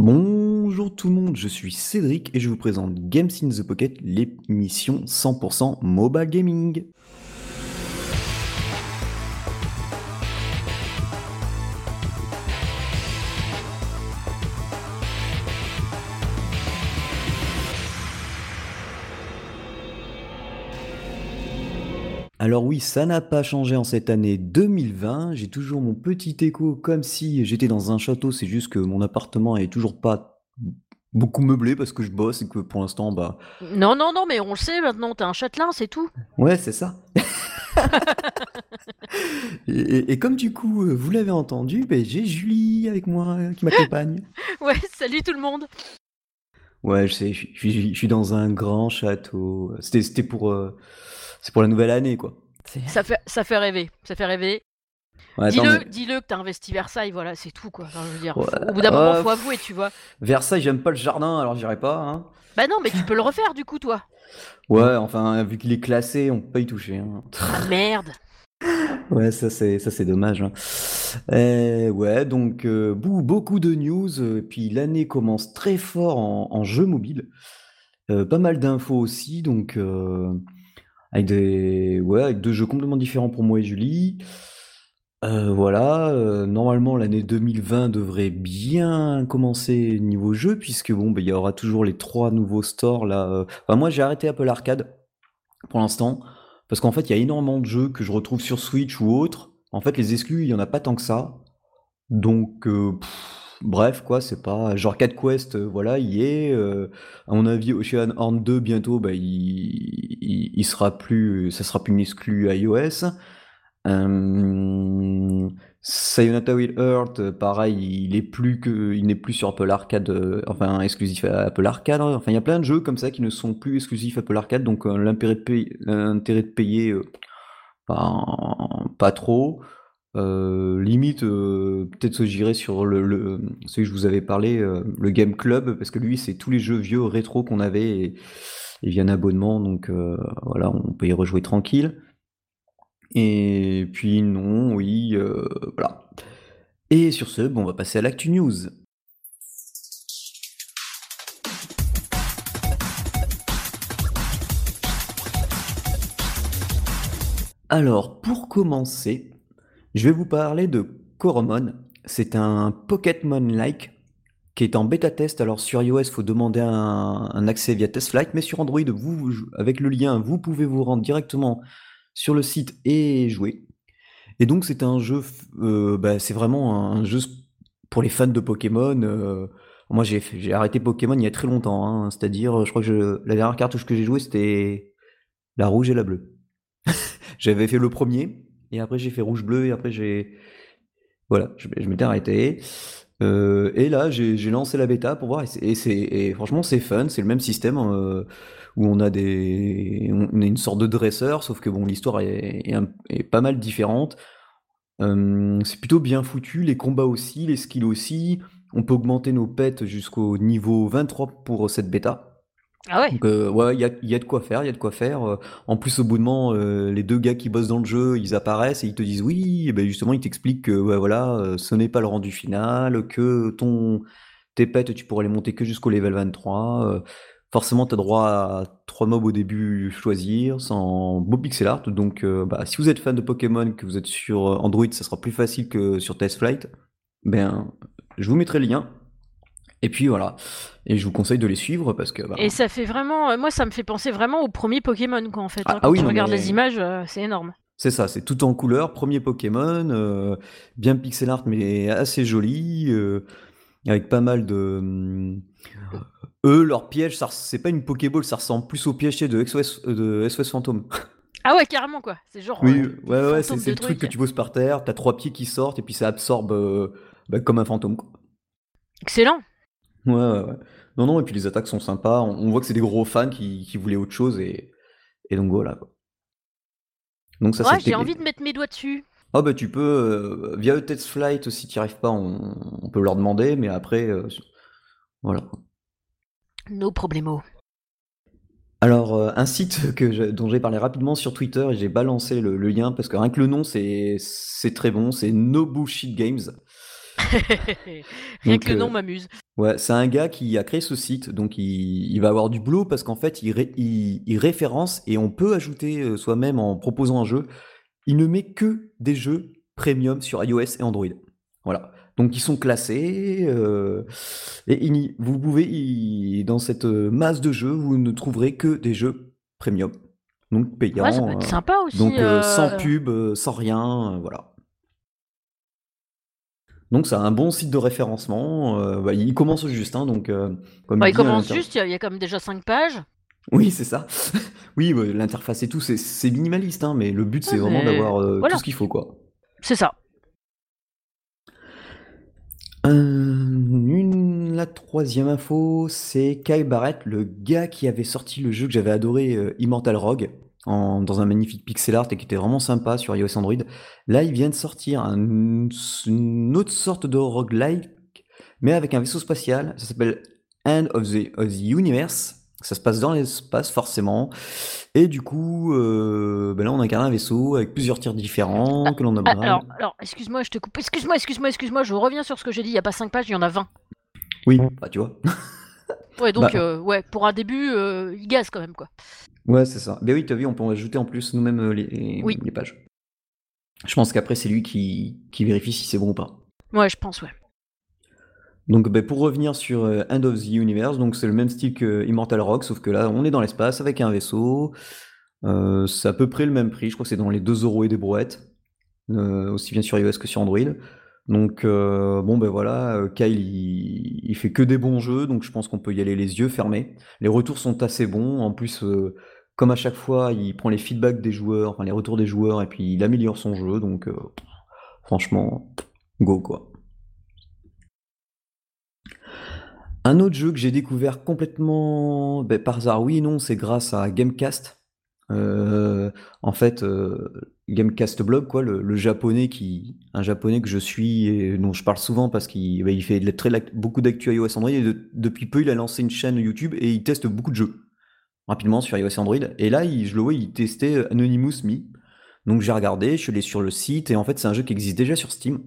Bonjour tout le monde, je suis Cédric et je vous présente Games in the Pocket, l'émission 100% mobile gaming. Alors oui, ça n'a pas changé en cette année 2020. J'ai toujours mon petit écho comme si j'étais dans un château. C'est juste que mon appartement est toujours pas beaucoup meublé parce que je bosse et que pour l'instant, bah. Non, non, non, mais on le sait maintenant, t'es un châtelain, c'est tout. Ouais, c'est ça. et, et- comme du coup, euh, vous l'avez entendu, ben, j'ai Julie avec moi euh, qui m'accompagne. Ouais, salut tout le monde. Ouais, je sais, je, suis- dans un grand château. C'était, c'était pour, euh, c'est pour la nouvelle année, quoi. Ça fait, ça fait rêver, ça fait rêver. Ouais, dis-le, mais dis-le que t'as investi Versailles, voilà, c'est tout quoi. Enfin, je veux dire, Ouais, faut- au bout d'un moment, euh, faut avouer, tu vois. Versailles, j'aime pas le jardin, alors j'irai pas. Hein. Bah non, mais tu peux le refaire du coup, toi. Ouais, enfin, vu qu'il est classé, on peut pas y toucher. hein. Ah merde. Ouais, ça c'est ça c'est dommage. hein. Euh, ouais, donc euh, beaucoup de news. euh, puis l'année commence très fort en, en jeu mobile. Euh, pas mal d'infos aussi, donc euh, avec avec deux jeux complètement différents pour moi et Julie. Euh, voilà, euh, normalement l'année 2020 devrait bien commencer niveau jeu puisque bon, ben, il y aura toujours les trois nouveaux stores là. euh. Moi j'ai arrêté Apple Arcade pour l'instant. Parce qu'en fait, il y a énormément de jeux que je retrouve sur Switch ou autres. En fait, les exclus, il y en a pas tant que ça. Donc, bref, quoi, c'est pas. Genre 4 Quest, euh, voilà, il est. euh, à mon avis, Ocean Horn 2, bientôt, bah, il, il, sera plus. Ça sera plus une exclue iOS. Euh, Sayonara Will euh, pareil, il est plus que, il n'est plus sur Apple Arcade, euh, enfin exclusif à Apple Arcade. hein. Enfin, il y a plein de jeux comme ça qui ne sont plus exclusifs Apple Arcade, donc l'intérêt de payer, pas, pas trop. Euh, limite, euh, peut-être j'irai sur le, celui que je vous avais parlé, euh, le Game Club, parce que lui, c'est tous les jeux vieux rétro qu'on avait et, et via un abonnement, donc voilà, on peut y rejouer tranquille. Et puis non, oui, voilà. Et sur ce, bon, on va passer à l'actu news. Alors, pour commencer, je vais vous parler de Coromon. C'est un Pokémon-like qui est en bêta test. Alors sur iOS, il faut demander un, accès via TestFlight, mais sur Android, avec le lien, vous pouvez vous rendre directement sur le site et jouer. Et donc c'est un jeu, euh, bah, c'est vraiment un jeu pour les fans de Pokémon. euh, moi j'ai arrêté Pokémon il y a très longtemps, hein, c'est-à-dire je crois que la dernière cartouche que j'ai jouée c'était la rouge et la bleue. J'avais fait le premier et après j'ai fait rouge bleu et après j'ai voilà, je, m'étais arrêté. Euh, et là, j'ai lancé la bêta pour voir. Et, franchement, c'est fun. C'est le même système euh, où on a des, on a une sorte de dresseur, sauf que bon, l'histoire est, est est pas mal différente. Euh, c'est plutôt bien foutu. Les combats aussi, les skills aussi. On peut augmenter nos pets jusqu'au niveau 23 pour cette bêta. Ah ouais? Donc euh, ouais, il y a, y a de quoi faire, il y a de quoi faire. Euh, En plus, au bout de moment, euh, les deux gars qui bossent dans le jeu, ils apparaissent et ils te disent oui, et ben justement, ils t'expliquent que ouais, voilà, ce n'est pas le rendu final, que ton tes pets, tu pourras les monter que jusqu'au level 23. euh, forcément, tu as droit à trois mobs au début choisir, sans beau pixel art. Donc, bah, si vous êtes fan de Pokémon, que vous êtes sur Android, ça sera plus facile que sur TestFlight. Ben, je vous mettrai le lien. Et puis voilà. Et je vous conseille de les suivre parce que bah, Et ça fait vraiment, euh, moi ça me fait penser vraiment au premier Pokémon quoi en fait. Ah- hein. ah Quand oui, tu non, regardes mais- les images, euh, c'est énorme. C'est ça, c'est tout en couleur, premier Pokémon, euh, bien pixel art mais assez joli, euh, avec pas mal de... hum, Eux, leur piège, ça c'est pas une Pokéball, ça ressemble plus au piège de SOS, de SOS Fantôme. Ah ouais, carrément quoi. C'est genre. Oui, euh, ouais, ouais, c'est le truc que tu poses par terre, t'as trois pieds qui sortent et puis ça absorbe euh, bah, comme un fantôme. Quoi. Excellent. Ouais, ouais, ouais. Non, non, et puis les attaques sont sympas, on, on voit que c'est des gros fans qui, qui voulaient autre chose et, et donc voilà. Quoi. Donc ça, ouais, j'ai envie de mettre mes doigts dessus. Ah bah tu peux, euh, via le test flight, si tu n'y arrives pas, on, on peut leur demander, mais après, euh, voilà. No problemo. Alors, euh, un site que je- dont j'ai parlé rapidement sur Twitter et j'ai balancé le, le lien parce que rien que le nom, c'est c'est très bon, c'est No Bullshit Games. Rien Donc, que le euh, nom m'amuse. Ouais, c'est un gars qui a créé ce site, donc il, il va avoir du boulot parce qu'en fait, il, ré- il- il référence et on peut ajouter euh, soi-même en proposant un jeu. Il ne met que des jeux premium sur iOS et Android. Voilà. Donc ils sont classés euh, et vous pouvez, dans cette euh, masse de jeux, vous ne trouverez que des jeux premium. Donc Ouais, ça peut payants. être euh, sympa aussi. donc euh, sans euh, pub, euh, sans rien, euh, voilà. Donc c'est un bon site de référencement. euh, bah, il commence juste, hein, donc euh, comme bah, il dit à commence juste, il y, a- y a quand même déjà 5 pages. Oui, c'est ça. Oui, l'interface et tout, c'est minimaliste, hein, mais le but c'est Ouais, vraiment d'avoir euh, voilà. tout ce qu'il faut, quoi. C'est ça. Euh, une, la troisième info, c'est Kyle Barrett, le gars qui avait sorti le jeu que j'avais adoré, euh, Immortal Rogue, en- dans un magnifique pixel art et qui était vraiment sympa sur iOS Android. Là, il vient de sortir un- une autre sorte de roguelike, mais avec un vaisseau spatial. Ça s'appelle End of the, of the Universe. Ça se passe dans l'espace, forcément. Et du coup, euh, ben là, on incarne un vaisseau avec plusieurs tirs différents que l'on Ah, alors excuse-moi, je te coupe. Excuse-moi, excuse-moi, excuse-moi, je reviens sur ce que j'ai dit. Il n'y a pas 5 pages, il y en a 20. Oui, bah tu vois. Ouais, donc, Bah. euh, ouais, pour un début, euh, il gaze quand même, quoi. Ouais, c'est ça. Ben oui, t'as vu, on peut en ajouter en plus nous-mêmes euh, les, Oui. les pages. Je pense qu'après, c'est lui qui, qui vérifie si c'est bon ou pas. Ouais, je pense, ouais. Donc, ben, pour revenir sur euh, End of the Universe, donc c'est le même style que Immortal Rock, sauf que là, on est dans l'espace avec un vaisseau. Euh, c'est à peu près le même prix, je crois que c'est dans les 2 euros et des brouettes, euh, aussi bien sur iOS que sur Android. Donc, euh, bon, ben voilà, euh, Kyle, il, il fait que des bons jeux, donc je pense qu'on peut y aller les yeux fermés. Les retours sont assez bons. En plus, euh, comme à chaque fois, il prend les feedbacks des joueurs, enfin les retours des joueurs, et puis il améliore son jeu, donc euh, franchement, go quoi. Un autre jeu que j'ai découvert complètement ben, par hasard, oui et non, c'est grâce à Gamecast. Euh, en fait, euh, Gamecast Blog, quoi, le, japonais qui, un japonais que je suis et dont je parle souvent parce qu'il ben, fait très, beaucoup d'actu iOS Android et de- depuis peu il a lancé une chaîne YouTube et il teste beaucoup de jeux rapidement sur iOS Android. Et là, je le vois, il testait Anonymous Me. Donc j'ai regardé, je suis allé sur le site et en fait c'est un jeu qui existe déjà sur Steam.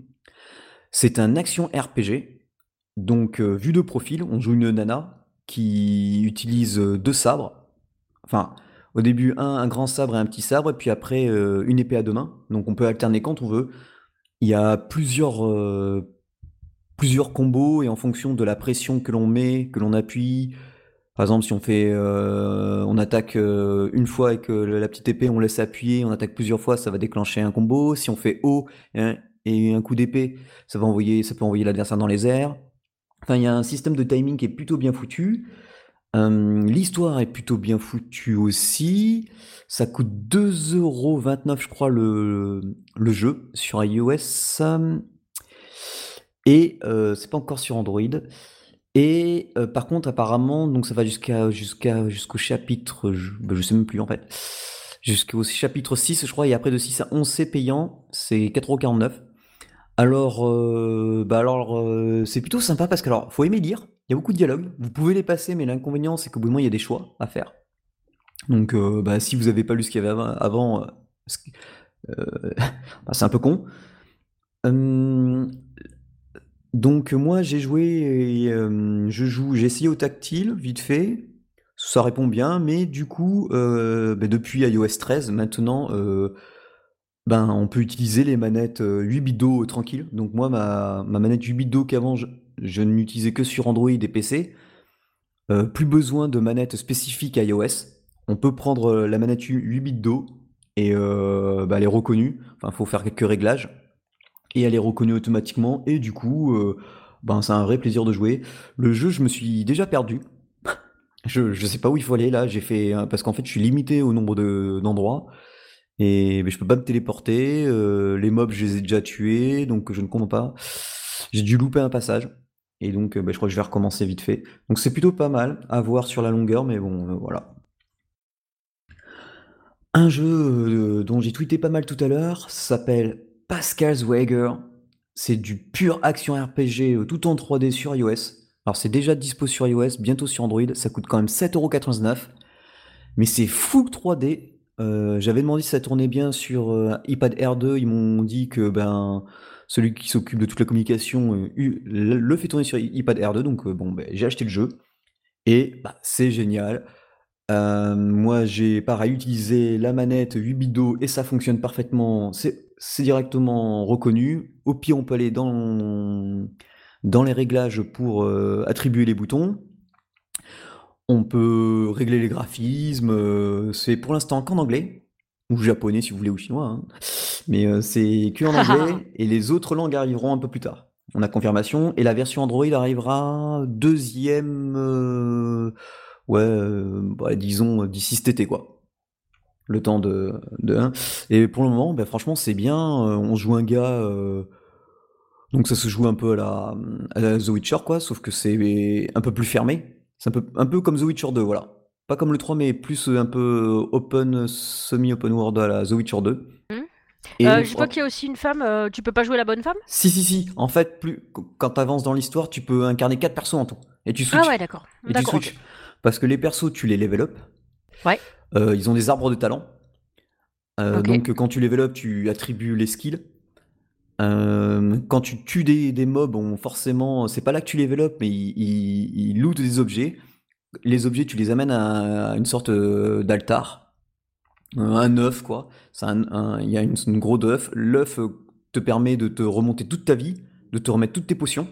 C'est un action RPG. Donc, euh, vue de profil, on joue une nana qui utilise euh, deux sabres. Enfin, au début, un, grand sabre et un petit sabre, et puis après, euh, une épée à deux mains. Donc, on peut alterner quand on veut. Il y a plusieurs, plusieurs combos, et en fonction de la pression que l'on met, que l'on appuie. Par exemple, si on fait, euh, on attaque euh, une fois avec la petite épée, on laisse appuyer, on attaque plusieurs fois, ça va déclencher un combo. Si on fait haut hein, et un coup d'épée, ça va envoyer, ça peut envoyer l'adversaire dans les airs. Enfin, il y a un système de timing qui est plutôt bien foutu. Euh, L'histoire est plutôt bien foutue aussi. Ça coûte 2,29€, je crois, le, le jeu sur iOS. Et euh, c'est pas encore sur Android. Et euh, par contre, apparemment, donc ça va jusqu'à jusqu'à jusqu'au chapitre, je, ben, je sais même plus en fait, jusqu'au chapitre 6, je crois, et après de 6 à 11, c'est payant, c'est 4,49€. Alors, bah alors euh, c'est plutôt sympa parce que alors, faut aimer lire. Il y a beaucoup de dialogues. Vous pouvez les passer, mais l'inconvénient c'est qu'au bout d'un moment il y a des choix à faire. Donc, bah, si vous avez pas lu ce qu'il y avait avant, c'est un peu con. Donc moi j'ai joué, je joue, j'ai essayé au tactile vite fait. Ça répond bien, mais du coup, bah, depuis iOS 13 maintenant. ben, on peut utiliser les manettes euh, 8 bits d'eau tranquille. Donc moi, ma, ma manette 8 bits d'eau qu'avant, je, je ne l'utilisais que sur Android et PC. Plus besoin de manette spécifique iOS. On peut prendre la manette 8 bits d'eau et bah, elle est reconnue. Enfin, il faut faire quelques réglages. Et elle est reconnue automatiquement. Et du coup, euh, ben, c'est un vrai plaisir de jouer. Le jeu, je me suis déjà perdu. Je, je sais pas où il faut aller là. J'ai fait parce qu'en fait, je suis limité au nombre de- d'endroits. Et mais je peux pas me téléporter, euh, les mobs je les ai déjà tués, donc je ne comprends pas. J'ai dû louper un passage, et donc euh, bah, je crois que je vais recommencer vite fait. Donc c'est plutôt pas mal à voir sur la longueur, mais bon, voilà. Un jeu dont j'ai tweeté pas mal tout à l'heure s'appelle Pascal's Wager. C'est du pur action RPG euh, tout en 3D sur iOS. Alors c'est déjà dispo sur iOS, bientôt sur Android, ça coûte quand même 7,99€. Mais c'est full 3D. Euh, J'avais demandé si ça tournait bien sur euh, iPad R2. Ils m'ont dit que ben celui qui s'occupe de toute la communication, le fait tourner sur iPad R2, donc bon, ben, j'ai acheté le jeu et bah, c'est génial. Moi, j'ai pareil utilisé la manette 8 bits d'eau et ça fonctionne parfaitement. C'est c'est directement reconnu. Au pire, on peut aller dans, dans les réglages pour euh, attribuer les boutons. On peut régler les graphismes. euh, c'est pour l'instant qu'en anglais ou japonais si vous voulez ou chinois. hein. Mais euh, c'est que en anglais et les autres langues arriveront un peu plus tard. On a confirmation et la version Android arrivera deuxième, ouais, bah, disons d'ici cet été quoi. Le temps de, de. Et pour le moment, bah, franchement, c'est bien. euh, on joue un gars, euh, donc ça se joue un peu à la, à la The Witcher quoi, sauf que c'est un peu plus fermé. C'est un peu, un peu comme The Witcher 2, voilà. Pas comme le 3, mais plus un peu open, semi-open world à la The Witcher 2. Mhm. Et Euh, je vois qu'il y a aussi une femme. euh, tu peux pas jouer la bonne femme? Si, si, si. En fait, plus, quand tu avances dans l'histoire, tu peux incarner quatre persos en tout. Et tu switches. Ah ouais, d'accord. et tu D'accord. switches. ok. Parce que les persos, tu les level up. Ouais. Euh, ils ont des arbres de talent. Euh. Donc, quand tu level up, tu attribues les skills. Euh, quand tu tues des, des mobs, on, forcément, c'est pas là que tu level up, mais ils, ils, ils lootent des objets. Les objets, tu les amènes à, à une sorte d'altar. Un œuf, quoi. C'est un- un- Il y a une, une gros œuf. L'œuf te permet de te remonter toute ta vie, de te remettre toutes tes potions.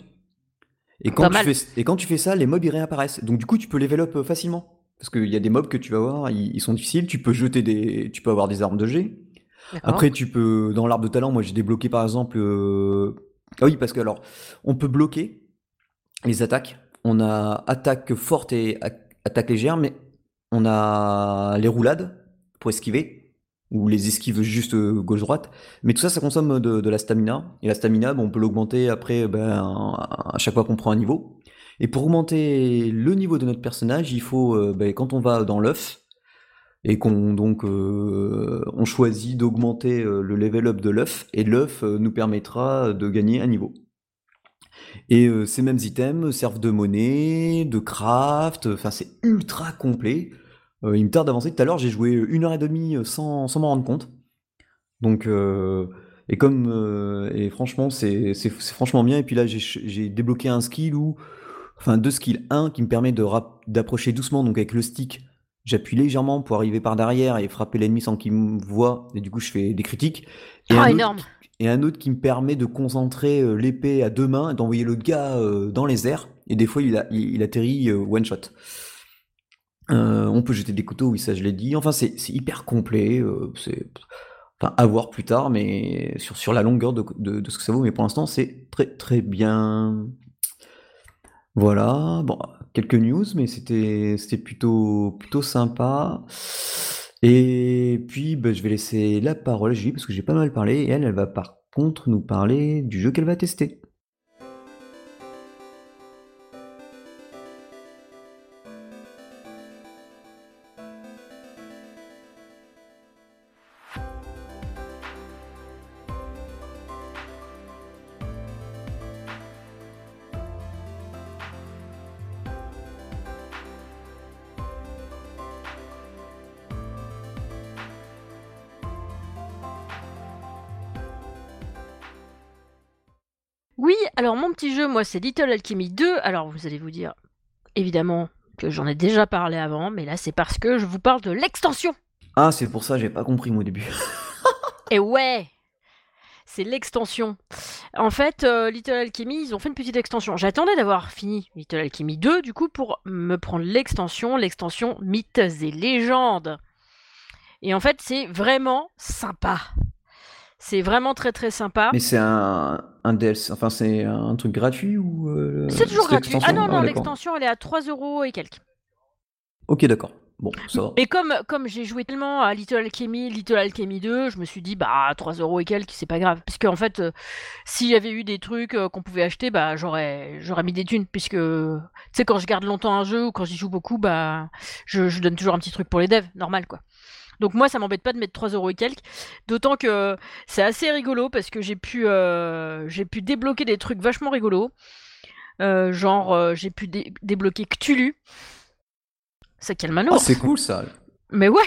Et quand, tu fais, et quand tu fais ça, les mobs ils réapparaissent. Donc du coup, tu peux level up facilement. Parce qu'il y a des mobs que tu vas voir, ils, ils sont difficiles. Tu peux jeter des, tu peux avoir des armes de jet. D'accord. Après, tu peux, dans l'arbre de talent, moi j'ai débloqué par exemple. euh, Ah oui, parce que alors, on peut bloquer les attaques. On a attaque forte et attaque légère, mais on a les roulades pour esquiver, ou les esquives juste euh, gauche-droite. Mais tout ça, ça consomme de, de la stamina. Et la stamina, ben, on peut l'augmenter après ben, à chaque fois qu'on prend un niveau. Et pour augmenter le niveau de notre personnage, il faut, euh, ben, quand on va dans l'œuf, et qu'on donc euh, on choisit d'augmenter euh, le level up de l'œuf, et l'œuf nous permettra de gagner un niveau. Et ces mêmes items servent de monnaie, de craft, enfin c'est ultra complet. Il me tarde d'avancer. Tout à l'heure, j'ai joué une heure et demie sans, sans m'en rendre compte. Donc, euh, et comme, et franchement, c'est franchement bien. Et puis là, j'ai débloqué un skill où, enfin deux skills. Un qui me permet d'approcher doucement, donc avec le stick, j'appuie légèrement pour arriver par derrière et frapper l'ennemi sans qu'il me voie. Et du coup, je fais des critiques. Et Ah, un autre énorme. et un autre qui me permet de concentrer euh, l'épée à deux mains, d'envoyer le gars euh, dans les airs, et des fois il, a- il, il atterrit euh, one shot. Euh, on peut jeter des couteaux, oui ça je l'ai dit. Enfin c'est c'est hyper complet, c'est enfin à voir plus tard, mais sur, sur la longueur de, de- de ce que ça vaut, mais pour l'instant c'est très très bien. Voilà, bon, quelques news, mais c'était plutôt plutôt sympa. Et puis bah, je vais laisser la parole à Julie parce que j'ai pas mal parlé et elle, elle va par contre nous parler du jeu qu'elle va tester. Moi, c'est Little Alchemy 2. Alors vous allez vous dire, évidemment, que j'en ai déjà parlé avant, mais là, c'est parce que je vous parle de l'extension. Ah, c'est pour ça, j'ai pas compris moi au début. Et ouais, c'est l'extension. En fait, euh, Little Alchemy, ils ont fait une petite extension. J'attendais d'avoir fini Little Alchemy 2, du coup, pour me prendre l'extension, l'extension Mythes et légendes. Et en fait, c'est vraiment sympa. C'est vraiment très très sympa. Mais c'est un, un DLC, enfin c'est un truc gratuit ou euh, C'est toujours gratuit. Ah non, non, d'accord. l'extension, elle est à 3 euros et quelques. Ok, d'accord. Bon, ça va. Et comme, comme j'ai joué tellement à Little Alchemy, Little Alchemy 2, je me suis dit, bah, 3 euros et quelques, c'est pas grave. Puisque, en fait, euh, s'il y avait eu des trucs euh, qu'on pouvait acheter, bah, j'aurais, j'aurais mis des thunes. Puisque, tu sais, quand je garde longtemps un jeu ou quand j'y joue beaucoup, bah, je, je donne toujours un petit truc pour les devs, normal, quoi. Donc, moi, ça m'embête pas de mettre 3 euros et quelques. D'autant que c'est assez rigolo parce que j'ai pu, euh, j'ai pu débloquer des trucs vachement rigolos. Euh, genre, euh, j'ai pu dé- débloquer Cthulhu. Ça calme un Oh, c'est cool ça. Mais ouais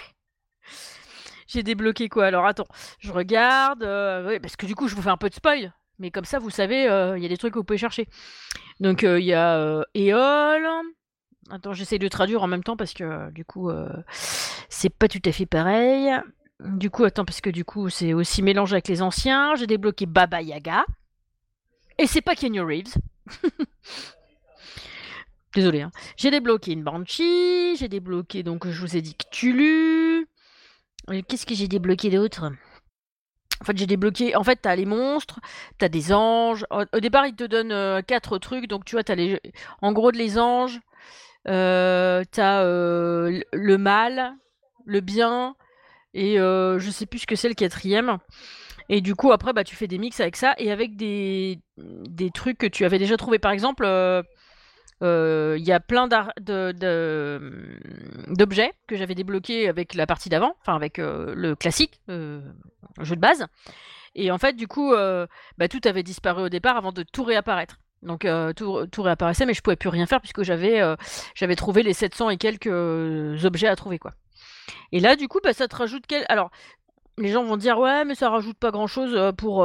J'ai débloqué quoi? Alors attends, je regarde. ouais, parce que du coup, je vous fais un peu de spoil. Mais comme ça, vous savez, il y a des trucs que vous pouvez chercher. Donc il y a Eol. Attends, j'essaie de traduire en même temps parce que du coup, c'est pas tout à fait pareil. Du coup, attends, parce que du coup, c'est aussi mélange avec les anciens. J'ai débloqué Baba Yaga. Et c'est pas Kenny Reeves. Désolé. Hein. J'ai débloqué une Banshee. J'ai débloqué, donc, je vous ai dit Cthulhu. Qu'est-ce que j'ai débloqué d'autre? En fait, j'ai débloqué. En fait, t'as les monstres, t'as des anges. Au, départ, ils te donnent euh, quatre trucs. Donc, tu vois, t'as les. En gros, les anges. Euh, t'as euh, le mal, le bien. Et je sais plus ce que c'est le quatrième. Et du coup, après, bah, tu fais des mix avec ça et avec des, des trucs que tu avais déjà trouvé. Par exemple, euh, il y a plein d'objets que j'avais débloqués avec la partie d'avant, enfin avec euh, le classique euh, jeu de base. Et en fait, du coup, bah, tout avait disparu au départ avant de tout réapparaître. Donc tout, tout, réapparaissait, mais je pouvais plus rien faire puisque j'avais j'avais trouvé les 700 et quelques objets à trouver quoi. Et là, du coup, bah, ça te rajoute quel... Alors, les gens vont dire ouais, mais ça rajoute pas grand chose pour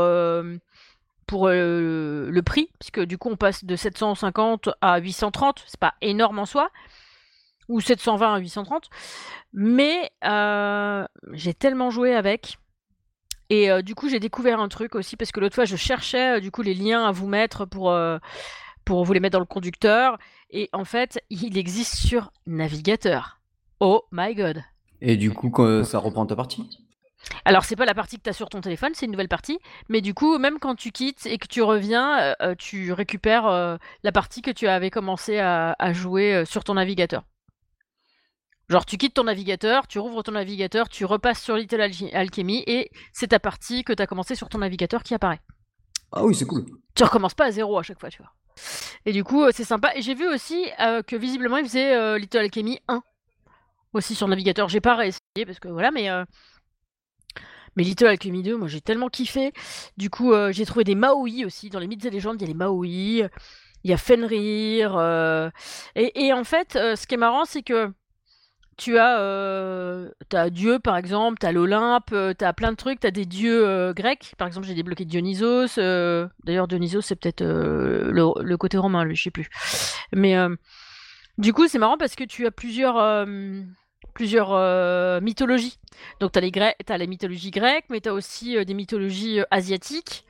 pour euh, le prix, puisque du coup on passe de 750 à 830, c'est pas énorme en soi, ou 720 à 830, mais euh, j'ai tellement joué avec. Et euh, du coup j'ai découvert un truc aussi, parce que l'autre fois je cherchais du coup les liens à vous mettre pour, pour vous les mettre dans le conducteur, et en fait il existe sur navigateur. Oh my god. Et du coup ça reprend ta partie? Alors, c'est pas la partie que tu as sur ton téléphone, c'est une nouvelle partie. Mais du coup, même quand tu quittes et que tu reviens, euh, euh, tu récupères euh, la partie que tu avais commencé à, jouer sur ton navigateur. Genre, tu quittes ton navigateur, tu rouvres ton navigateur, tu repasses sur Little Alchemy et c'est ta partie que tu as commencé sur ton navigateur qui apparaît. Ah oui, c'est cool. Tu recommences pas à zéro à chaque fois, tu vois. Et du coup, c'est sympa. Et j'ai vu aussi que visiblement, il faisait Little Alchemy 1 aussi sur navigateur. J'ai pas réessayé parce que voilà, mais mais Little Alchemy 2, moi j'ai tellement kiffé. Du coup, euh, j'ai trouvé des Maui aussi. Dans les mythes et légendes, il y a les Maui, il y a Fenrir. Euh, et, en fait, euh, ce qui est marrant, c'est que tu as, as Dieu par exemple, tu as l'Olympe, tu as plein de trucs, tu as des dieux grecs. Par exemple, j'ai débloqué Dionysos. D'ailleurs, Dionysos, c'est peut-être le, côté romain, lui, je sais plus. Mais du coup, c'est marrant parce que tu as plusieurs plusieurs euh, mythologies. Donc tu as, as, les mythologies grecques, mais tu as aussi euh, des mythologies euh, asiatiques.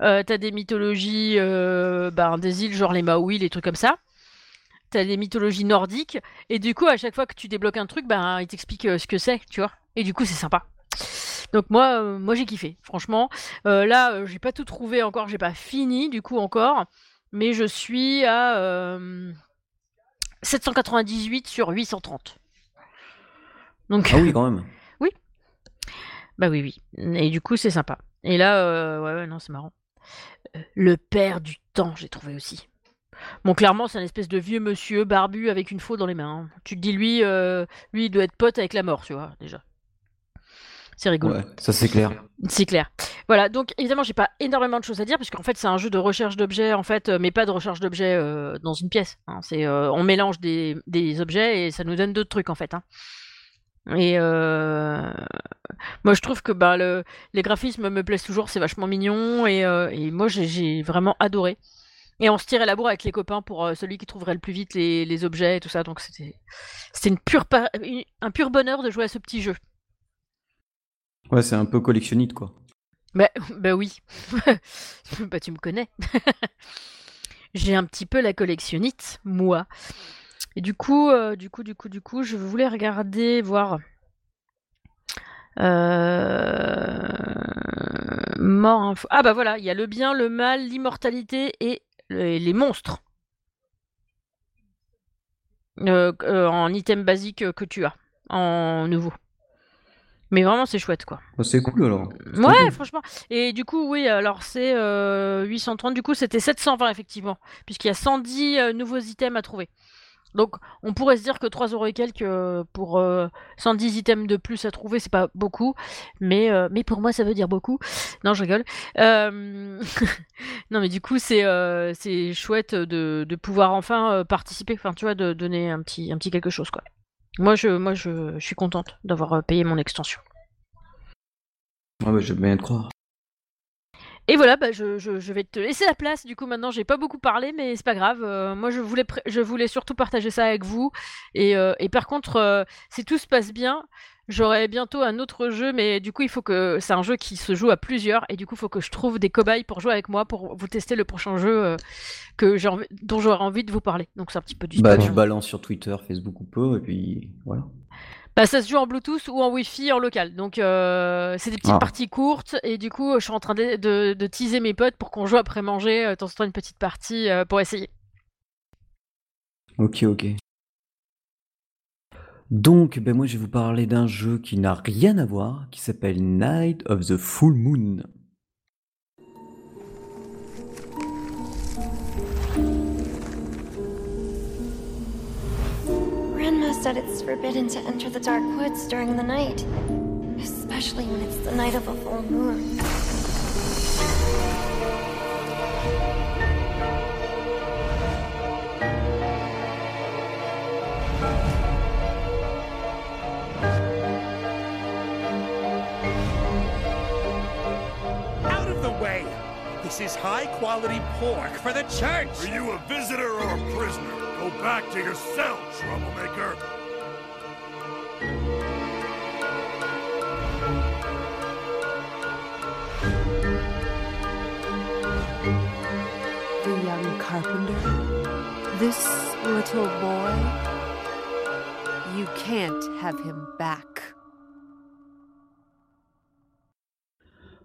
tu as des mythologies ben, des îles, genre les Maui, les trucs comme ça. Tu as des mythologies nordiques. Et du coup, à chaque fois que tu débloques un truc, ben, il t'explique ce que c'est, tu vois. Et du coup, c'est sympa. Donc moi, moi j'ai kiffé, franchement. là, j'ai pas tout trouvé encore, j'ai pas fini du coup encore, mais je suis à 798 sur 830 ah oui, quand même. oui. Bah oui, oui. Et du coup, c'est sympa. Et là, euh, ouais, ouais, non, c'est marrant. Euh, le père du temps, j'ai trouvé aussi. Bon, clairement, c'est un espèce de vieux monsieur barbu avec une faux dans les mains. Hein. Tu te dis, lui, euh, lui, il doit être pote avec la mort, tu vois, déjà. C'est rigolo. Ouais, ça c'est clair. C'est clair. Voilà, donc évidemment, j'ai pas énormément de choses à dire, puisqu'en fait, c'est un jeu de recherche d'objets, en fait, mais pas de recherche d'objets dans une pièce. Hein. C'est, on mélange des, des, objets et ça nous donne d'autres trucs, en fait. Hein. Et euh, moi, je trouve que bah, le, les graphismes me plaisent toujours, c'est vachement mignon. Et, euh, et moi, j'ai vraiment adoré. Et on se tirait la bourre avec les copains pour euh, celui qui trouverait le plus vite les, les objets et tout ça. Donc c'était une pure un pur bonheur de jouer à ce petit jeu. Ouais, c'est un peu collectionnite, quoi. Bah, bah oui. bah tu me connais. J'ai un petit peu la collectionnite, moi. Et du coup, euh, du coup, du coup, du coup, je voulais regarder, voir. Euh... Mort info. Ah bah voilà, il y a le bien, le mal, l'immortalité et les monstres. Euh, euh, en item basique que tu as, en nouveau. Mais vraiment, c'est chouette, quoi. Bah, c'est cool, alors. Ouais, franchement. Et du coup, oui, alors c'est 830. Du coup, c'était 720, effectivement. Puisqu'il y a 110 nouveaux items à trouver. Donc on pourrait se dire que 3 euros et quelques euh, pour 110 euh, items de plus à trouver, c'est pas beaucoup, mais, euh, mais pour moi ça veut dire beaucoup. Non, je rigole. non, mais du coup c'est chouette de, pouvoir enfin participer, enfin tu vois, de donner un petit, quelque chose. Moi je, suis contente d'avoir payé mon extension. Ah bah, je bien te croire. Et voilà, bah, je, je, vais te laisser la place. Du coup, maintenant, j'ai pas beaucoup parlé, mais c'est pas grave. moi, je voulais, je voulais surtout partager ça avec vous. Et, et par contre, si tout se passe bien, J'aurai bientôt un autre jeu, mais du coup, il faut que c'est un jeu qui se joue à plusieurs, et du coup, il faut que je trouve des cobayes pour jouer avec moi pour vous tester le prochain jeu euh, que j'ai dont j'aurais envie de vous parler. Donc c'est un petit peu du. Bah, tu balances sur Twitter, Facebook ou peu, et puis voilà. Bah, ça se joue en Bluetooth ou en Wi-Fi en local. Donc, euh, c'est des petites ah. parties courtes. Et du coup, je suis en train de, de, teaser mes potes pour qu'on joue après manger, euh, temps en temps une petite partie pour essayer. Ok, ok. Donc, ben moi je vais vous parler d'un jeu qui n'a rien à voir, qui s'appelle Night of the Full Moon. Said it's forbidden to enter the dark woods during the night, especially when it's the night of a full moon. Out of the way! This is high quality pork for the church. Are you a visitor or a prisoner? Go back to your cell, troublemaker. The young carpenter? This little boy? You can't have him back.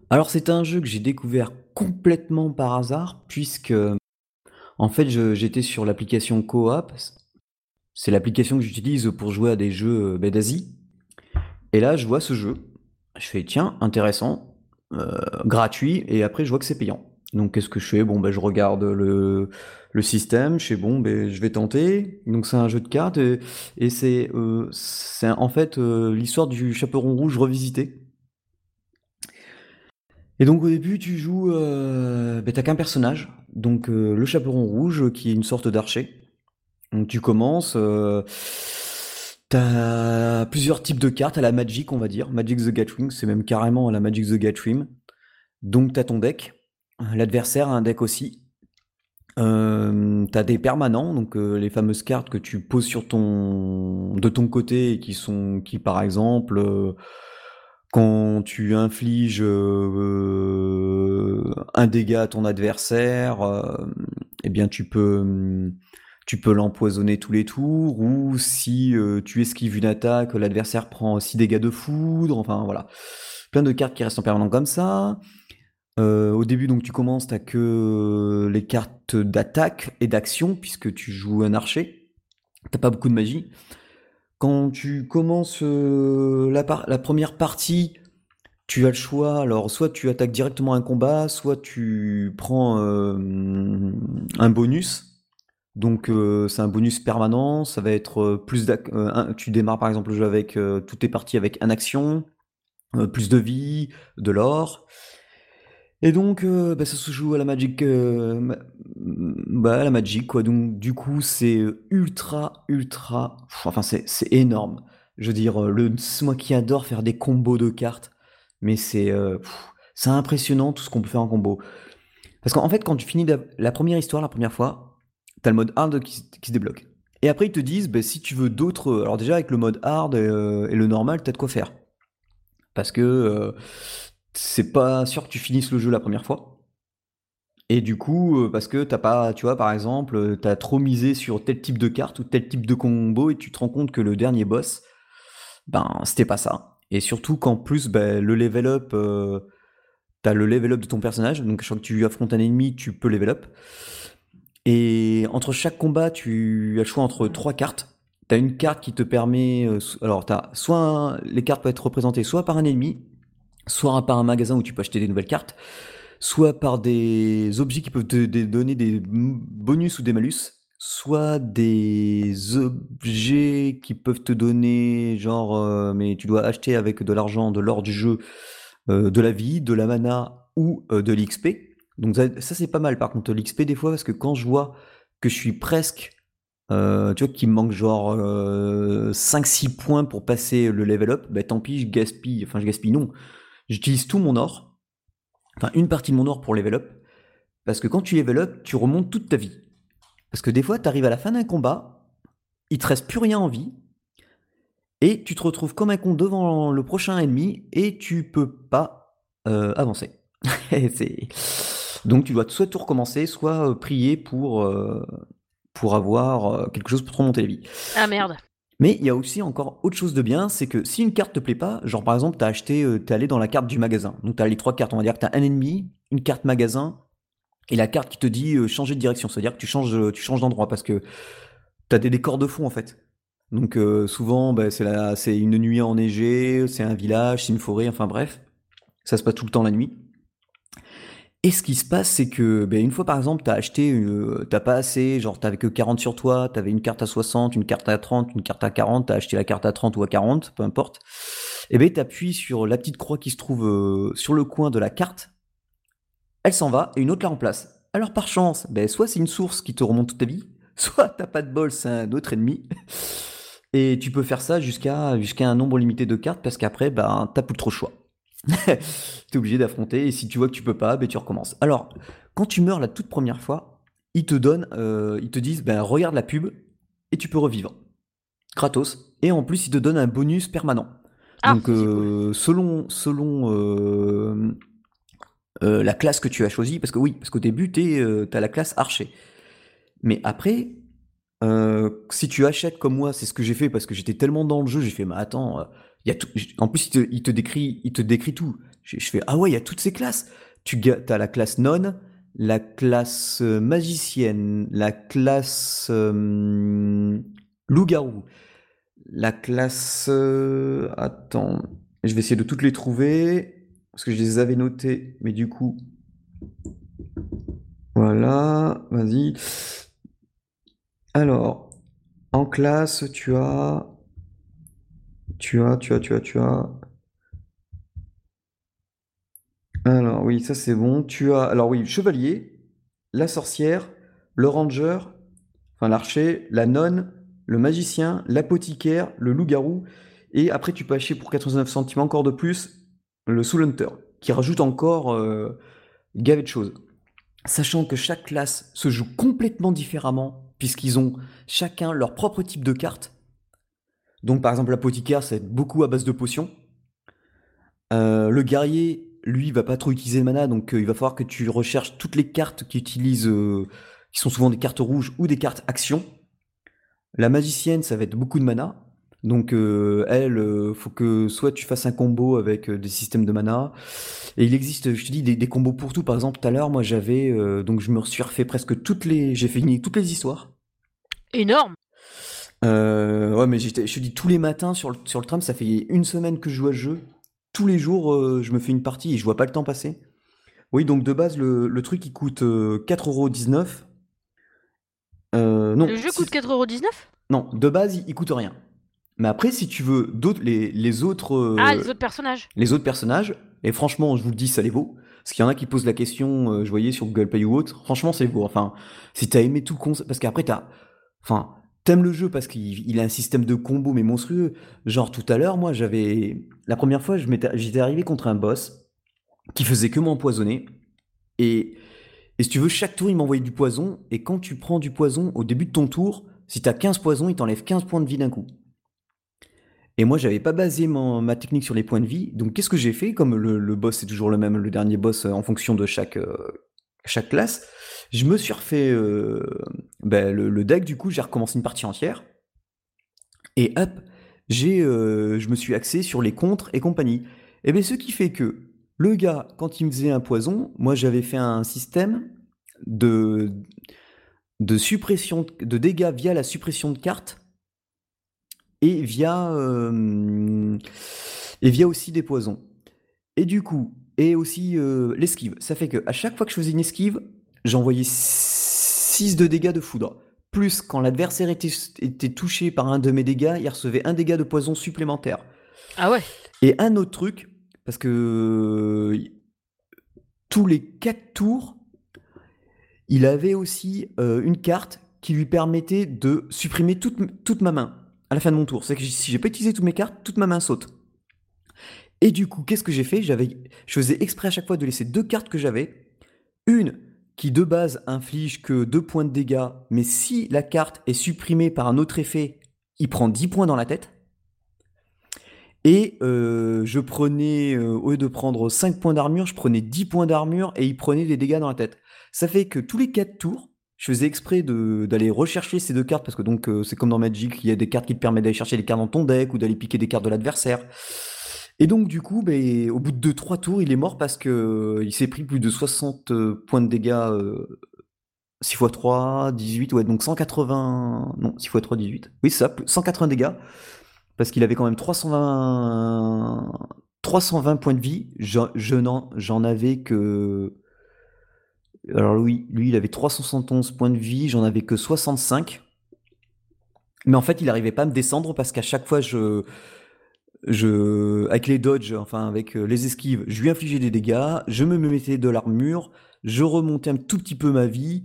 Alors c'est un jeu que j'ai découvert complètement par hasard puisque, en fait, j'étais sur l'application Coop. C'est l'application que j'utilise pour jouer à des jeux, euh, d'Asie et là, je vois ce jeu. Je fais: «Tiens, intéressant, euh, gratuit» et après je vois que c'est payant. Donc qu'est-ce que je fais? Bon, ben, je regarde le le système, je fais: «Bon, ben, je vais tenter». Donc c'est un jeu de cartes et c'est, euh, c'est en fait, l'histoire du Chaperon Rouge revisité. Et donc au début, tu joues, euh, ben, t'as qu'un personnage, donc euh, le chaperon rouge qui est une sorte d'archer. Donc tu commences, euh, t'as plusieurs types de cartes à la Magic, on va dire. Magic the Gathering, c'est même carrément la Magic the Gathering. Donc t'as ton deck, l'adversaire a un deck aussi. Euh, t'as des permanents, donc euh, les fameuses cartes que tu poses sur ton de ton côté et qui sont qui par exemple quand tu infliges euh, un dégât à ton adversaire, euh, eh bien tu peux tu peux l'empoisonner tous les tours, ou si euh, tu esquives une attaque, l'adversaire prend 6 dégâts de foudre, enfin voilà. Plein de cartes qui restent en permanent comme ça. au début, donc tu commences, t'as que les cartes d'attaque et d'action, puisque tu joues un archer. T'as pas beaucoup de magie. Quand tu commences euh, la, première partie, tu as le choix. Alors, soit tu attaques directement un combat, soit tu prends euh, un bonus. Donc, euh, c'est un bonus permanent. Ça va être plus Tu démarres par exemple le jeu avec toutes tes parties avec un action, plus de vie, de l'or. Et donc, euh, bah, ça se joue à la Magic, euh, bah, la Magic, quoi. Donc, du coup, c'est ultra, ultra, enfin, c'est énorme. Je veux dire, le moi qui adore faire des combos de cartes, mais c'est euh, c'est impressionnant tout ce qu'on peut faire en combo. Parce qu'en fait, quand tu finis la, première histoire, la première fois, t'as le mode hard qui, se débloque. Et après, ils te disent, bah, si tu veux d'autres... Alors déjà, avec le mode hard et le normal, t'as de quoi faire. Parce que c'est pas sûr que tu finisses le jeu la première fois. Et du coup, euh, parce que t'as pas, tu vois, par exemple, euh, t'as trop misé sur tel type de carte ou tel type de combo et tu te rends compte que le dernier boss, ben, c'était pas ça. Et surtout qu'en plus, ben, le level up, euh, t'as le level up de ton personnage, donc chaque fois que tu affrontes un ennemi, tu peux level up. Et entre chaque combat, tu as le choix entre trois cartes. T'as une carte qui te permet, alors t'as soit les cartes peuvent être représentées soit par un ennemi, soit par un magasin où tu peux acheter des nouvelles cartes, soit par des objets qui peuvent te donner des bonus ou des malus, soit des objets qui peuvent te donner, genre, euh, mais tu dois acheter avec de l'argent, de l'or du jeu, euh, de la vie, de la mana ou euh, de l'XP. Donc ça, c'est pas mal par contre l'XP des fois parce que quand je vois que je suis presque tu vois qu'il me manque genre 5-6 points pour passer le level up, bah tant pis je gaspille, enfin je gaspille non, J'utilise tout mon or enfin une partie de mon or pour level up, parce que quand tu level up, tu remontes toute ta vie. Parce que des fois, tu arrives à la fin d'un combat, il te reste plus rien en vie, et tu te retrouves comme un con devant le prochain ennemi, et tu peux pas euh, avancer. Donc tu dois soit tout recommencer, soit euh, prier pour, euh, pour avoir quelque chose pour te remonter la vie. Ah merde. Mais il y a aussi encore autre chose de bien, c'est que si une carte te plaît pas, genre par exemple, t'as acheté, euh, t'es allé dans la carte du magasin. Donc t'as les trois cartes, on va dire que t'as un ennemi, une carte magasin, et la carte qui te dit euh, changer de direction. C'est-à-dire que tu changes, euh, tu changes d'endroit parce que t'as des décors de fond en fait. Donc souvent, bah, c'est la- c'est une nuit enneigée, c'est un village, c'est une forêt, enfin bref. Ça se passe tout le temps la nuit. Et ce qui se passe, c'est que ben, une fois par exemple, t'as acheté, euh, t'as pas assez, genre t'avais que 40 sur toi, t'avais une carte à 60, une carte à 30, une carte à 40, t'as acheté la carte à 30 ou à 40, peu importe. Et ben t'appuies sur la petite croix qui se trouve euh, sur le coin de la carte, elle s'en va et une autre la remplace. Alors par chance, ben, soit c'est une source qui te remonte toute ta vie, soit t'as pas de bol, c'est un autre ennemi. Et tu peux faire ça jusqu'à un nombre limité de cartes parce qu'après, ben, t'as plus trop choix. T'es obligé d'affronter et si tu vois que tu peux pas, ben, tu recommences. Alors, quand tu meurs la toute première fois, ils te donnent, euh, ils te disent, ben, regarde la pub et tu peux revivre. Kratos. Et en plus, ils te donnent un bonus permanent. Ah, Donc, euh, selon, selon euh, la classe que tu as choisie, parce que oui, parce qu'au début, tu as la classe archer. Mais après, euh, si tu achètes comme moi, c'est ce que j'ai fait parce que j'étais tellement dans le jeu, j'ai fait, mais attends, y a tout. En plus, il te, décrit, il te décrit tout. Je, fais, ah ouais, il y a toutes ces classes. Tu as la classe nonne, la classe magicienne, la classe euh, loup-garou, la classe. attends, je vais essayer de toutes les trouver parce que je les avais notées, mais du coup. Voilà, vas-y. Alors, en classe, tu as. Tu as, tu as, tu as, tu as. Alors, oui, ça c'est bon. Tu as. Alors, oui, chevalier, la sorcière, le ranger, enfin l'archer, la nonne, le magicien, l'apothicaire, le loup-garou. Et après, tu peux acheter pour 89 centimes encore de plus le Soul Hunter, qui rajoute encore euh, gavé de choses. Sachant que chaque classe se joue complètement différemment, puisqu'ils ont chacun leur propre type de carte. Donc, par exemple, l'apothicaire, c'est beaucoup à base de potions. Euh, le guerrier, lui, va pas trop utiliser le mana, donc euh, il va falloir que tu recherches toutes les cartes qui utilisent, euh, qui sont souvent des cartes rouges ou des cartes action. La magicienne, ça va être beaucoup de mana. Donc elle, faut que soit tu fasses un combo avec des systèmes de mana. Et il existe, je te dis, des, des combos pour tout. Par exemple, tout à l'heure, moi j'avais, donc je me suis refait presque toutes les, j'ai fini toutes les histoires. Énorme. Euh, ouais, mais je te dis tous les matins sur le, sur le tram, ça fait une semaine que je joue à ce jeu. Tous les jours, euh, je me fais une partie et je vois pas le temps passer. Oui, donc de base, le, le truc il coûte euh, 4,19€. Euh, non, Le jeu coûte 4,19€ non, de base, il, il coûte rien. Mais après, si tu veux d'autres, les, les autres, Ah, les autres personnages. les autres personnages, et franchement, je vous le dis, ça les vaut. Parce qu'il y en a qui posent la question, je voyais sur Google Play ou autre, franchement, c'est vaut. Enfin, si t'as aimé tout le concept, parce qu'après, t'as. Enfin, t'aimes le jeu parce qu'il il a un système de combo, mais monstrueux. Genre, tout à l'heure, moi, j'avais. La première fois, j'étais arrivé contre un boss qui faisait que m'empoisonner. Et. Et si tu veux, chaque tour, il m'envoyait du poison. Et quand tu prends du poison au début de ton tour, si t'as 15 poisons, il t'enlève 15 points de vie d'un coup. Et moi, j'avais pas basé ma technique sur les points de vie. Donc, qu'est-ce que j'ai fait? Comme le, boss est toujours le même, le dernier boss euh, en fonction de chaque, euh, chaque classe, je me suis refait euh, ben, le, deck. Du coup, j'ai recommencé une partie entière. Et hop, j'ai, euh, je me suis axé sur les contres et compagnie. Et bien, ce qui fait que le gars, quand il me faisait un poison, moi, j'avais fait un système de, suppression de dégâts via la suppression de cartes et via euh, via aussi des poisons. Et du coup, et aussi l'esquive. Ça fait que à chaque fois que je faisais une esquive, j'envoyais 6 de dégâts de foudre. Plus quand l'adversaire était, était touché par un de mes dégâts, il recevait un dégât de poison supplémentaire. Ah ouais. Et un autre truc, parce que euh, tous les 4 tours, il avait aussi euh, une carte qui lui permettait de supprimer toute, toute ma main à la fin de mon tour. C'est que si j'ai pas utilisé toutes mes cartes, toute ma main saute. Et du coup, qu'est-ce que j'ai fait? J'avais, Je faisais exprès à chaque fois de laisser deux cartes que j'avais. Une qui de base inflige que 2 points de dégâts, mais si la carte est supprimée par un autre effet, il prend 10 points dans la tête. Et euh, je prenais, euh, au lieu de prendre 5 points d'armure, je prenais 10 points d'armure et il prenait des dégâts dans la tête. Ça fait que tous les 4 tours, je faisais exprès d'aller rechercher ces deux cartes parce que donc euh, c'est comme dans Magic, il y a des cartes qui te permettent d'aller chercher des cartes dans ton deck ou d'aller piquer des cartes de l'adversaire. Et donc du coup, ben, au bout de 2-3 tours, il est mort parce que euh, il s'est pris plus de 60 euh, points de dégâts 6 x 3, 18, ouais, donc 180... Non, 6 x 3, 18. Oui, ça, 180 dégâts. Parce qu'il avait quand même 320... 320 points de vie. J'en avais que... Alors lui, lui, il avait 371 points de vie, j'en avais que 65. Mais en fait, il n'arrivait pas à me descendre parce qu'à chaque fois, je, je, avec les dodges, enfin avec euh, les esquives, je lui infligeais des dégâts, je me mettais de l'armure, je remontais un tout petit peu ma vie,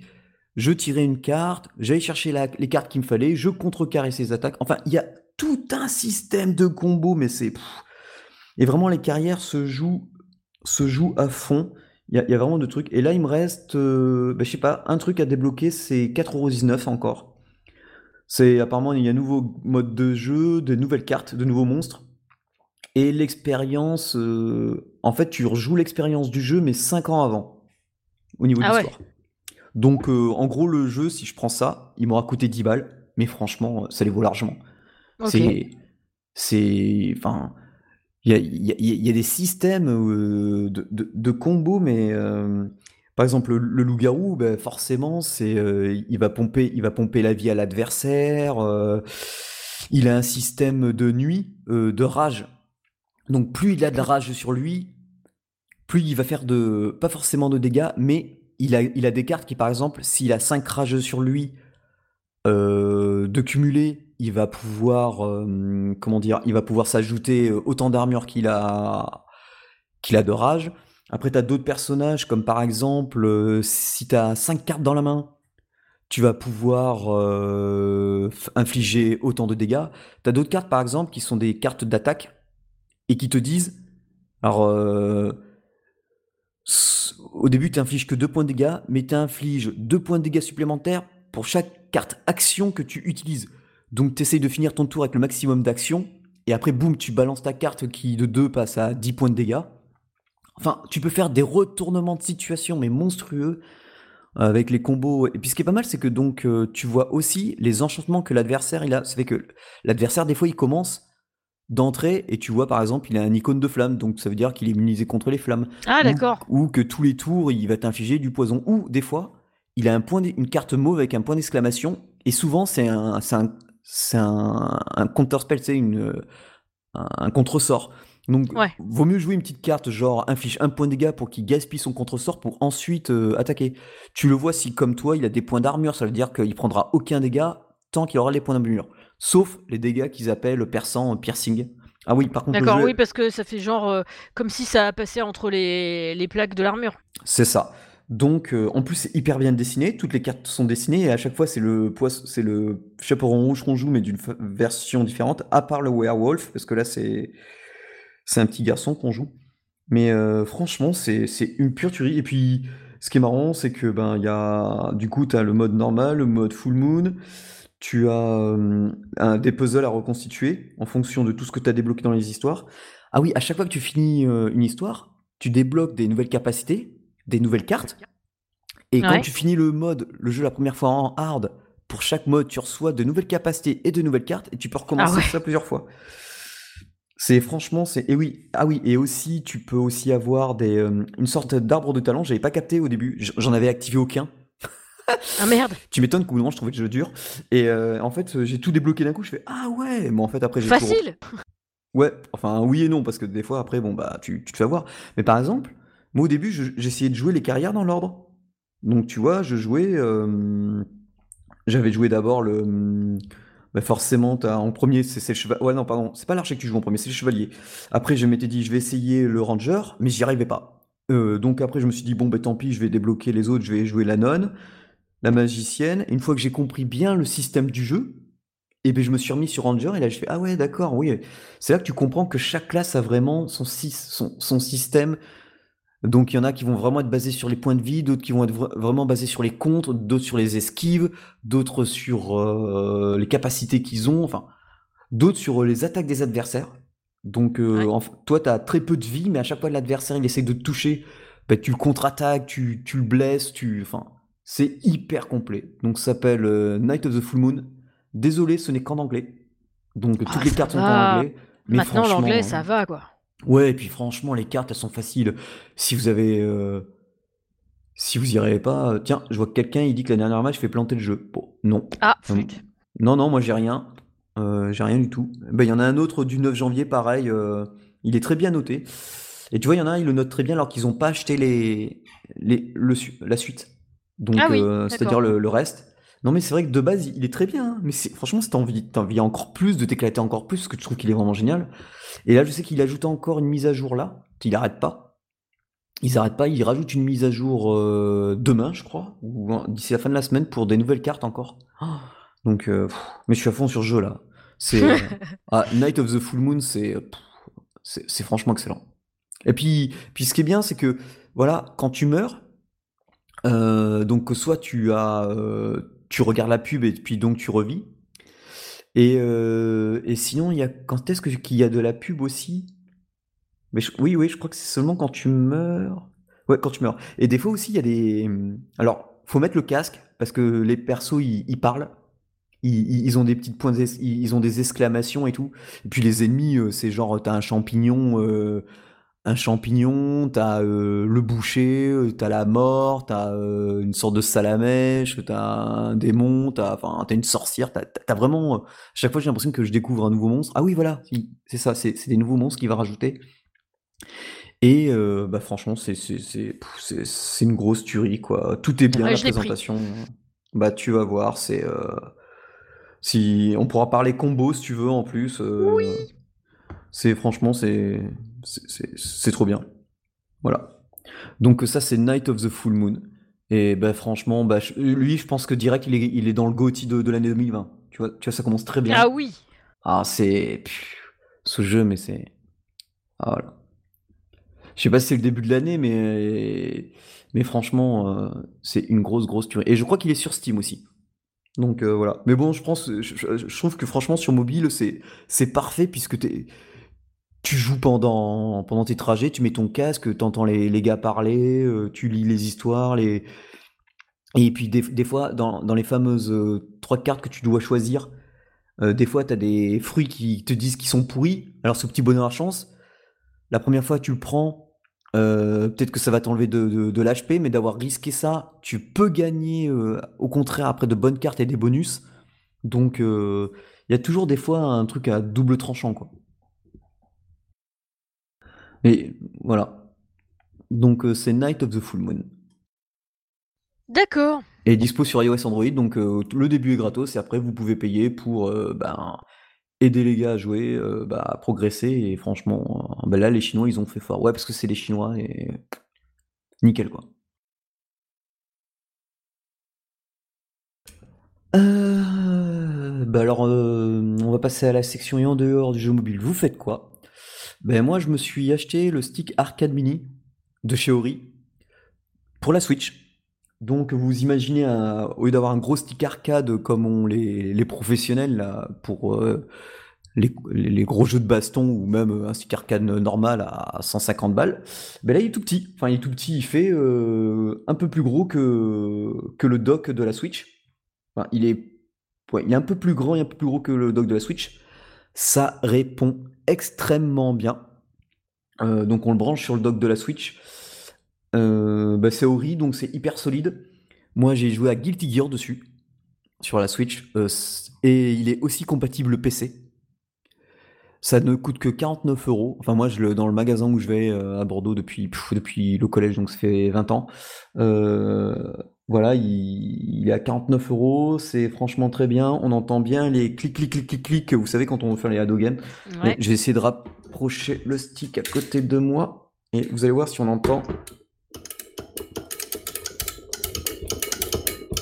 je tirais une carte, j'allais chercher les cartes qu'il me fallait, je contrecarrais ses attaques. Enfin, il y a tout un système de combos, mais c'est... Et vraiment, les carrières se jouent, se jouent à fond. Il y, a vraiment de trucs. Et là, il me reste, euh, bah, je sais pas, un truc à débloquer, c'est 4,19€ encore. C'est apparemment, il y a un nouveau mode de jeu, de nouvelles cartes, de nouveaux monstres. Et l'expérience, euh, en fait, tu rejoues l'expérience du jeu, mais 5 ans avant, au niveau de Ah ouais. l'histoire. Donc, euh, en gros, le jeu, si je prends ça, il m'aura coûté 10 balles, mais franchement, ça les vaut largement. C'est, c'est, enfin, il y a, y a- y a des systèmes euh, de, de, de combos, mais euh, par exemple, le, le loup-garou, ben, forcément, c'est, euh, il va pomper, il va pomper la vie à l'adversaire. euh, il a un système de nuit, euh, de rage. Donc, plus il a de rage sur lui, plus il va faire de, pas forcément de dégâts, mais il a, des cartes qui, par exemple, s'il a 5 rageux sur lui, euh, de cumuler, il va pouvoir, euh, comment dire, il va pouvoir s'ajouter euh, autant d'armure qu'il a, qu'il a de rage. Après, tu as d'autres personnages, comme par exemple, si tu as 5 cartes dans la main, tu vas pouvoir infliger autant de dégâts. Tu as d'autres cartes, par exemple, qui sont des cartes d'attaque et qui te disent, alors, euh, au début, tu infliges que 2 points de dégâts, mais tu infliges 2 points de dégâts supplémentaires pour chaque carte action que tu utilises. Donc, tu essayes de finir ton tour avec le maximum d'actions, et après, boum, tu balances ta carte qui de 2 passe à 10 points de dégâts. Enfin, tu peux faire des retournements de situation, mais monstrueux, avec les combos. Et puis, ce qui est pas mal, c'est que donc, euh, tu vois aussi les enchantements que l'adversaire il a. Ça fait que l'adversaire, des fois, il commence d'entrée, et tu vois, par exemple, il a un icône de flamme, donc ça veut dire qu'il est immunisé contre les flammes. Ah, d'accord. Ou, que tous les tours, il va t'infliger du poison. Ou des fois, il a un point une carte mauve avec un point d'exclamation. Et souvent, c'est un, c'est un, c'est un, un counterspell, c'est une, un, un contre-sort. Donc, Ouais. vaut mieux jouer une petite carte, genre inflige un point de dégâts pour qu'il gaspille son contre-sort pour ensuite euh, attaquer. Tu le vois si, comme toi, il a des points d'armure, ça veut dire qu'il prendra aucun dégât tant qu'il aura les points d'armure. Sauf les dégâts qu'ils appellent perçant, euh, piercing. Ah oui, par contre, D'accord, jeu- oui, parce que ça fait genre euh, comme si ça passait entre les, les plaques de l'armure. C'est ça. Donc, euh, en plus, c'est hyper bien dessiné. Toutes les cartes sont dessinées et à chaque fois, c'est le poisson, c'est le chaperon rouge qu'on joue, mais d'une version différente, à part le werewolf, parce que là, c'est c'est un petit garçon qu'on joue. Mais euh, franchement, c'est une pure tuerie. Et puis, ce qui est marrant, c'est que ben il y a du coup, tu as le mode normal, le mode full moon. Tu as euh, un, des puzzles à reconstituer en fonction de tout ce que tu as débloqué dans les histoires. Ah oui, à chaque fois que tu finis euh, une histoire, tu débloques des nouvelles capacités, des nouvelles cartes. Et quand tu finis le mode, le jeu la première fois en hard, pour chaque mode, tu reçois de nouvelles capacités et de nouvelles cartes, et tu peux recommencer Ah ouais. ça plusieurs fois. C'est franchement, c'est et oui, ah oui, et aussi tu peux aussi avoir des euh, une sorte d'arbre de talent. J'avais pas capté au début, j'en avais activé aucun. Ah merde, Tu m'étonnes qu'au bout moment je trouvais le jeu dur. Et euh, en fait, j'ai tout débloqué d'un coup. Je fais ah ouais, mais en fait après j'ai facile. Ouais, enfin oui et non, parce que des fois après, bon bah tu, tu te fais avoir. Mais par exemple, moi au début, je- j'essayais de jouer les carrières dans l'ordre. Donc tu vois, je jouais. euh, J'avais joué d'abord le. Bah forcément, t'as- en premier, c'est c'est le chevalier. Ouais, non, pardon, c'est pas l'archer que tu joues en premier, c'est le chevalier. Après, je m'étais dit, je vais essayer le ranger, mais j'y arrivais pas. Euh, donc après, je me suis dit, bon, bah tant pis, je vais débloquer les autres, je vais jouer la nonne, la magicienne. Une fois que j'ai compris bien le système du jeu, Et ben je me suis remis sur Ranger et là je fais ah ouais d'accord oui c'est là que tu comprends que chaque classe a vraiment son, son, son système donc il y en a qui vont vraiment être basés sur les points de vie, d'autres qui vont être vraiment basés sur les contres, d'autres sur les esquives, d'autres sur euh, les capacités qu'ils ont, enfin d'autres sur euh, les attaques des adversaires. Donc euh, toi tu as très peu de vie mais à chaque fois que l'adversaire il essaie de te toucher, bah, tu le contre-attaques, tu, tu, le blesses, tu enfin c'est hyper complet. Donc ça s'appelle Night of the Full Moon. Désolé, ce n'est qu'en anglais. Donc toutes Ah, les ça cartes sont en anglais. Mais Maintenant, l'anglais, franchement, ça va, quoi. Ouais, et puis franchement, les cartes, elles sont faciles. Si vous avez, euh, si vous y arrivez pas, euh, tiens, je vois que quelqu'un, il dit que la dernière match fait planter le jeu. Bon, non. Ah, flûte. Non, non, moi j'ai rien. Euh, j'ai rien du tout. Ben, il y en a un autre du 9 janvier, pareil. euh, il est très bien noté. Et tu vois, il y en a un, il le note très bien alors qu'ils n'ont pas acheté les, les, le, la suite. Donc, Ah oui, euh, c'est-à-dire le, le reste. Non, mais c'est vrai que de base, il est très bien. hein. Mais c'est- franchement, si t'as envie, t'as envie encore plus de t'éclater encore plus, parce que je trouve qu'il est vraiment génial. Et là, je sais qu'il ajoute encore une mise à jour là, qu'il n'arrête pas. Ils n'arrêtent pas, ils rajoutent une mise à jour euh, demain, je crois, ou d'ici la fin de la semaine pour des nouvelles cartes encore. Ah, Donc, euh, pff, mais je suis à fond sur ce jeu là. C'est ah, Night of the Full Moon, c'est c'est franchement excellent. Et puis, puis ce qui est bien, c'est que voilà, quand tu meurs, euh, donc soit tu as, euh, tu regardes la pub et puis donc tu revis. Et, euh, et sinon, il y a quand est-ce que- qu'il y a de la pub aussi? Mais oui, oui, je crois que c'est seulement quand tu meurs. Ouais, quand tu meurs. Et des fois aussi, il y a des. Alors, faut mettre le casque parce que les persos, ils, parlent. Ils, ils- ont des petites points, ils ont des exclamations et tout. Et puis les ennemis, euh, c'est genre, t'as un champignon, un champignon, t'as euh, le boucher, euh, t'as la mort, t'as euh, une sorte de salamèche, t'as un démon, t'as, enfin, t'as une sorcière. T'as, vraiment. euh, à chaque fois, j'ai l'impression que je découvre un nouveau monstre. Ah oui, voilà, c'est ça, c'est, des nouveaux monstres qu'il va rajouter. Et bah franchement, c'est une grosse tuerie quoi. Tout est bien, Ouais, la présentation. Bah tu vas voir, c'est si on pourra parler combo si tu veux en plus. euh, C'est franchement c'est c'est trop bien. Voilà. Donc ça c'est Night of the Full Moon. Et bah franchement, bah lui je pense que direct il est il est dans le GOTY de, de l'année 2020. Tu vois, tu vois ça commence très bien. Ah oui. Ah, c'est. Ce jeu, mais c'est. Ah, voilà. Je sais pas si c'est le début de l'année, mais. Mais franchement, euh, c'est une grosse, grosse tuerie. Et je crois qu'il est sur Steam aussi. Donc euh, voilà. Mais bon, je pense. Je, je- je trouve que franchement, sur mobile, c'est c'est parfait puisque t'es. Tu joues pendant, tes trajets, tu mets ton casque, t'entends les, les gars parler, euh, tu lis les histoires, les. Et puis des, fois, dans, les fameuses euh, trois cartes que tu dois choisir, euh, des fois, tu as des fruits qui te disent qu'ils sont pourris. Alors, ce petit bonheur à chance, la première fois, tu le prends, peut-être que ça va t'enlever de, de, de l'HP, mais d'avoir risqué ça, tu peux gagner, au contraire, après de bonnes cartes et des bonus. Donc, il y a toujours des fois un truc à double tranchant, quoi. Et voilà. Donc, euh, c'est Night of the Full Moon. D'accord. Et dispo sur iOS Android, donc euh, le début est gratos et après vous pouvez payer pour euh, ben, aider les gars à jouer, bah, à progresser et franchement, ben là les Chinois ils ont fait fort. Ouais parce que c'est les Chinois et nickel quoi. Euh, bah alors euh, on va passer à la section et en dehors du jeu mobile. Vous faites quoi? Ben moi je me suis acheté le stick arcade mini de chez Ori pour la Switch. Donc vous imaginez, un- au lieu d'avoir un gros stick arcade comme ont les, les professionnels là, pour euh, les, les gros jeux de baston ou même un stick arcade normal à 150 balles, ben là il est tout petit. Enfin il est tout petit, il fait euh, un peu plus gros que, que le dock de la Switch. Il est, il est un peu plus grand et un peu plus gros que le dock de la Switch. Ça répond extrêmement bien. Euh, donc on le branche sur le dock de la Switch. Euh, bah, c'est Ori, donc c'est hyper solide. Moi j'ai joué à Guilty Gear dessus, sur la Switch, euh, et il est aussi compatible PC. Ça ne coûte que 49 euros. Enfin moi je le, dans le magasin où je vais à Bordeaux depuis, depuis le collège, donc ça fait 20 ans. Voilà, il, il est à 49 euros, c'est franchement très bien. On entend bien les clics, clics, clics, clics, clics, vous savez quand on veut faire les Hado Games. Ouais. Je vais essayer de rapprocher le stick à côté de moi. Et vous allez voir si on entend.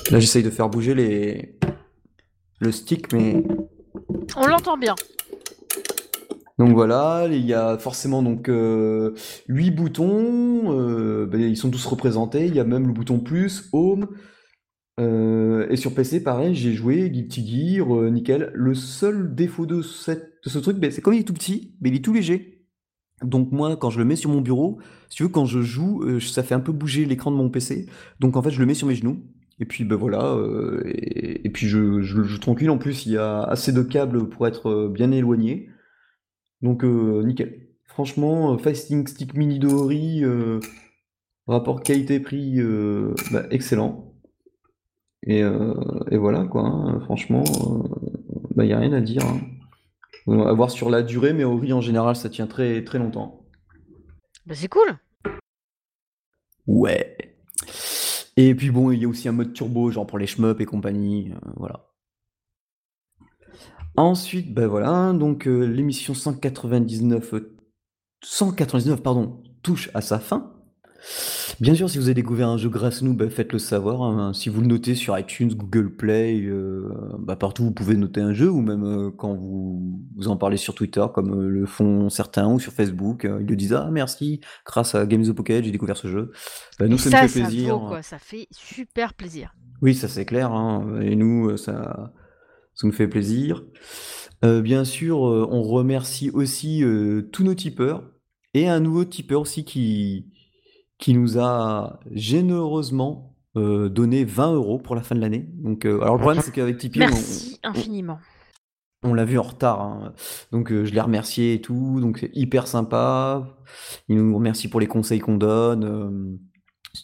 Là, j'essaye de faire bouger les... le stick, mais On l'entend bien. Donc voilà, il y a forcément donc euh, 8 boutons, euh, ben, ils sont tous représentés, il y a même le bouton plus, home, euh, et sur PC pareil, j'ai joué Guilty euh, nickel. Le seul défaut de, ce truc, ben, c'est comme il est tout petit, mais il est tout léger. Donc moi, quand je le mets sur mon bureau, si tu veux, quand je joue, euh, ça fait un peu bouger l'écran de mon PC. Donc en fait, je le mets sur mes genoux. Et puis ben voilà, euh, et, puis je, je, je tranquille. En plus, il y a assez de câbles pour être euh, bien éloigné. Donc euh, nickel. Franchement, euh, Fasting Stick Mini Dory, euh, rapport qualité-prix, euh, bah, excellent. Et, euh, et voilà quoi, hein. franchement, il bah, n'y a rien à dire. hein. On va voir sur la durée, mais Ori en général ça tient très très longtemps. Bah, c'est cool. Ouais. Et puis bon, il y a aussi un mode turbo, genre pour les shmups et compagnie, voilà. Ensuite, ben voilà, donc euh, l'émission 199, euh, 199 pardon, touche à sa fin. Bien sûr, si vous avez découvert un jeu grâce à nous, bah, faites-le savoir. hein. Si vous le notez sur iTunes, Google Play, euh, bah, partout vous pouvez noter un jeu, ou même euh, quand vous, vous en parlez sur Twitter, comme euh, le font certains, ou sur Facebook, euh, ils le disent Ah merci, grâce à Games of Pocket, j'ai découvert ce jeu. Bah, nous, Et ça, nous ça fait plaisir. vaut quoi. Ça fait super plaisir. Oui, ça c'est clair, hein, Et nous, euh, ça, ça nous fait plaisir. Euh, bien sûr, euh, on remercie aussi euh, tous nos tipeurs et un nouveau tipeur aussi qui, qui nous a généreusement donné 20 euros pour la fin de l'année. Donc, alors le problème c'est qu'avec Tipeee, on- Merci on- infiniment. on l'a vu en retard, hein. donc je l'ai remercié et tout, donc c'est hyper sympa. Il nous remercie pour les conseils qu'on donne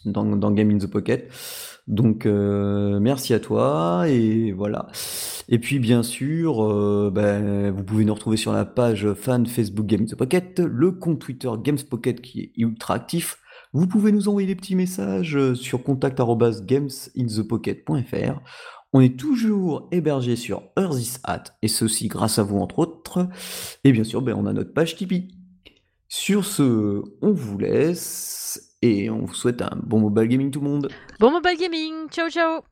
dans, dans Game in the Pocket. Donc merci à toi et voilà. Et puis bien sûr, euh, ben, vous pouvez nous retrouver sur la page fan Facebook Game in the Pocket, le compte Twitter Games Pocket qui est ultra actif. Vous pouvez nous envoyer des petits messages euh, sur contact@gamesinthepocket.fr. On est toujours hébergé sur Earthis Hat, et ceci grâce à vous entre autres. Et bien sûr, ben, on a notre page Tipeee. Sur ce, on vous laisse et on vous souhaite un bon mobile gaming tout le monde. Bon mobile gaming. Ciao ciao.